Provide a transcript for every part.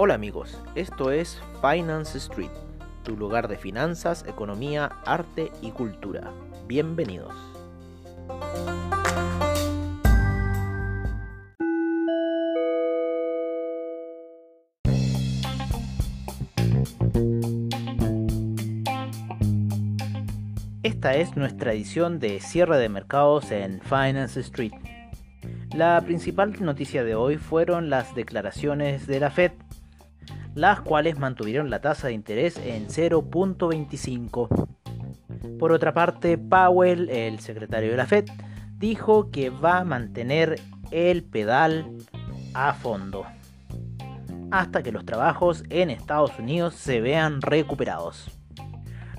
Hola amigos, esto es Finance Street, tu lugar de finanzas, economía, arte y cultura. Bienvenidos. Esta es nuestra edición de cierre de mercados en Finance Street. La principal noticia de hoy fueron las declaraciones de la Fed, las cuales mantuvieron la tasa de interés en 0.25. Por otra parte, Powell, el secretario de la Fed, dijo que va a mantener el pedal a fondo hasta que los trabajos en Estados Unidos se vean recuperados.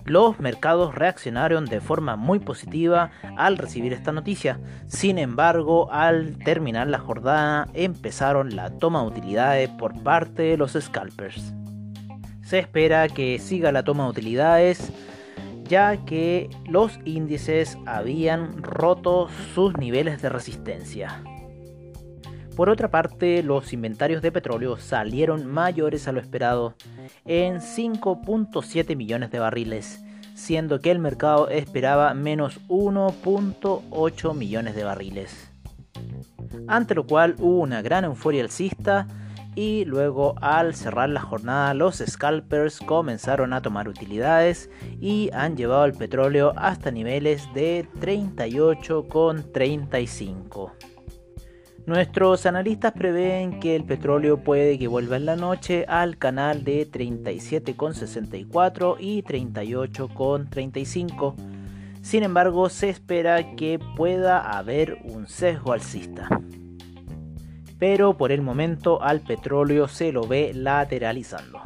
Los mercados reaccionaron de forma muy positiva al recibir esta noticia. Sin embargo, al terminar la jornada empezaron la toma de utilidades por parte de los scalpers. Se espera que siga la toma de utilidades ya que los índices habían roto sus niveles de resistencia. Por otra parte, los inventarios de petróleo salieron mayores a lo esperado en 5.7 millones de barriles, siendo que el mercado esperaba menos 1.8 millones de barriles. Ante lo cual hubo una gran euforia alcista y luego al cerrar la jornada los scalpers comenzaron a tomar utilidades y han llevado el petróleo hasta niveles de 38,35. Nuestros analistas prevén que el petróleo puede que vuelva en la noche al canal de 37,64 y 38,35. Sin embargo, se espera que pueda haber un sesgo alcista. Pero por el momento al petróleo se lo ve lateralizando.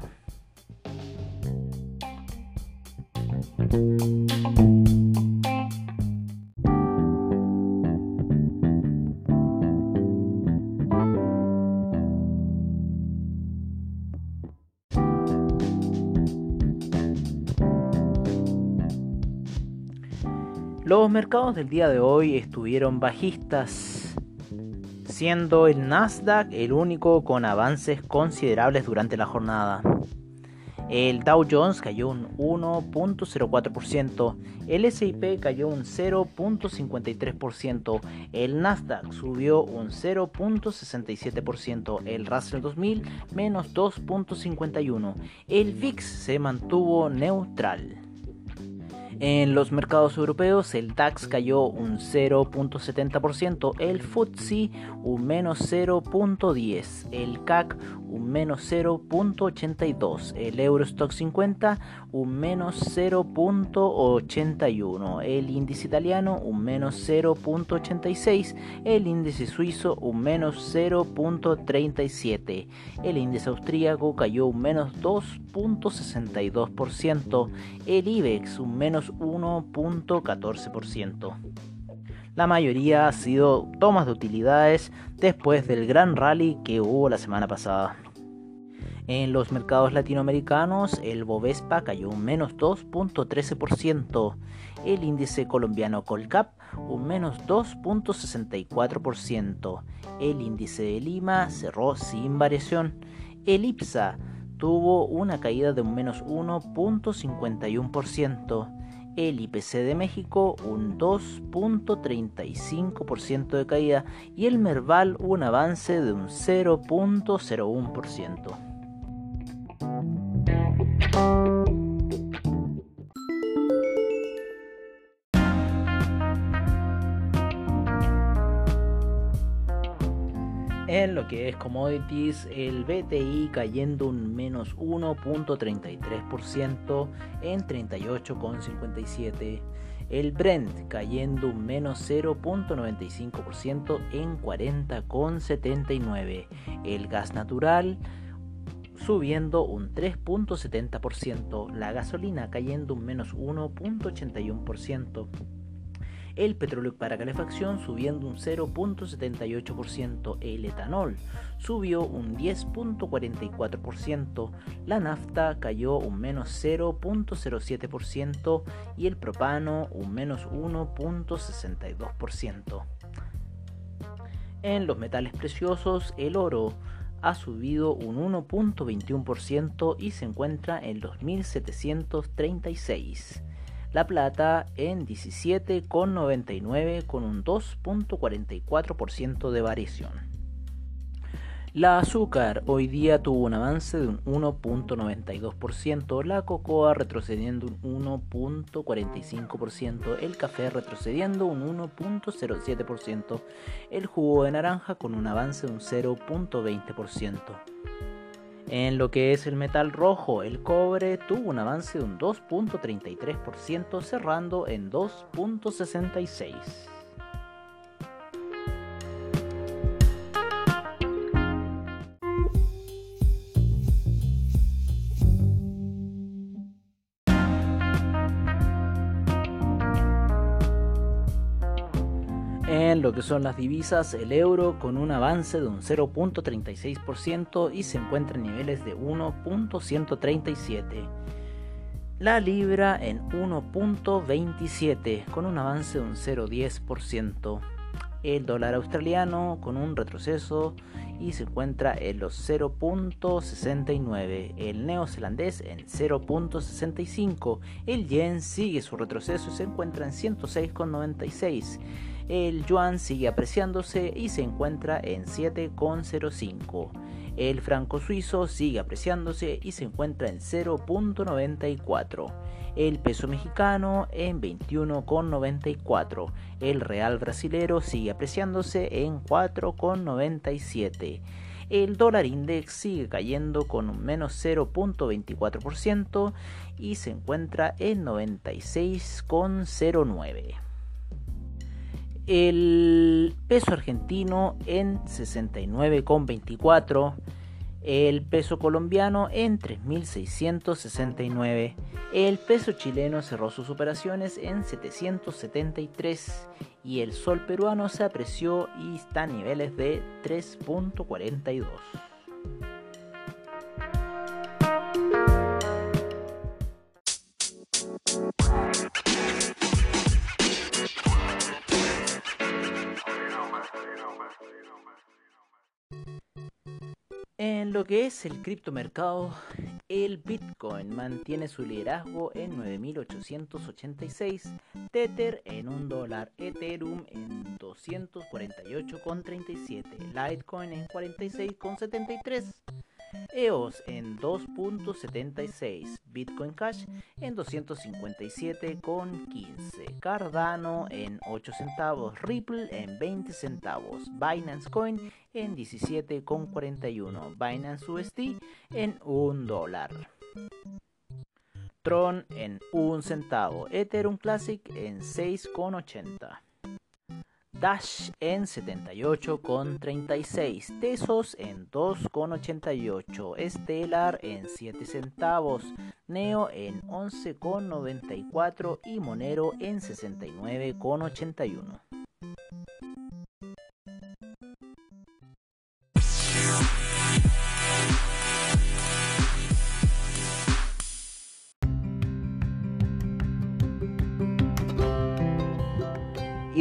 Los mercados del día de hoy estuvieron bajistas, siendo el Nasdaq el único con avances considerables durante la jornada. El Dow Jones cayó un 1.04%, el SIP cayó un 0.53%, el Nasdaq subió un 0.67%, el Russell 2000 menos 2.51%, el VIX se mantuvo neutral. En los mercados europeos el DAX cayó un 0.70%, el FTSE un menos 0.10%, el CAC un menos 0.82%, el Eurostock 50 un menos 0.81%, el índice italiano un menos 0.86%, el índice suizo un menos 0.37%, el índice austríaco cayó un menos 2.62%, el IBEX un menos 1.14%. La mayoría ha sido tomas de utilidades después del gran rally que hubo la semana pasada. En los mercados latinoamericanos, el Bovespa cayó un menos 2.13%, el índice colombiano Colcap un menos 2.64%, el índice de Lima cerró sin variación, el IPSA tuvo una caída de un menos 1.51%, el IPC de México un 2.35% de caída. Y el Merval un avance de un 0.01%. es commodities, el BTI cayendo un menos 1.33% en 38,57. El Brent cayendo un menos 0.95% en 40,79. El gas natural subiendo un 3.70%. La gasolina cayendo un menos 1.81% el petróleo para calefacción subiendo un 0.78%, el etanol subió un 10.44%, la nafta cayó un menos 0.07% y el propano un menos 1.62%. En los metales preciosos, el oro ha subido un 1.21% y se encuentra en los 1736. La plata en 17,99 con un 2.44% de variación. La azúcar hoy día tuvo un avance de un 1.92%, la cocoa retrocediendo un 1.45%, el café retrocediendo un 1.07%, el jugo de naranja con un avance de un 0.20%. En lo que es el metal rojo, el cobre tuvo un avance de un 2.33%, cerrando en 2.66%. En lo que son las divisas, el euro con un avance de un 0.36% y se encuentra en niveles de 1.137. La libra en 1.27 con un avance de un 0.10%. El dólar australiano con un retroceso y se encuentra en los 0.69. El neozelandés en 0.65. El yen sigue su retroceso y se encuentra en 106.96 el yuan sigue apreciándose y se encuentra en 7,05. El franco suizo sigue apreciándose y se encuentra en 0.94. El peso mexicano en 21,94. El real brasilero sigue apreciándose en 4,97. El dólar index sigue cayendo con un menos 0.24% y se encuentra en 96,09 el peso argentino en 69,24, el peso colombiano en 3.669, el peso chileno cerró sus operaciones en 773 y el sol peruano se apreció y está a niveles de 3.42. En lo que es el criptomercado, el Bitcoin mantiene su liderazgo en 9.886, Tether en 1 dólar, Ethereum en 248,37, Litecoin en 46,73. EOS en 2.76, Bitcoin Cash en 257,15, Cardano en 8 centavos, Ripple en 20 centavos, Binance Coin en 17,41, Binance USD en 1 dólar. Tron en 1 centavo, Ethereum Classic en 6,80. Dash en 78,36, Tesos en 2,88, Stellar en 7 centavos, Neo en 11,94 y Monero en 69,81.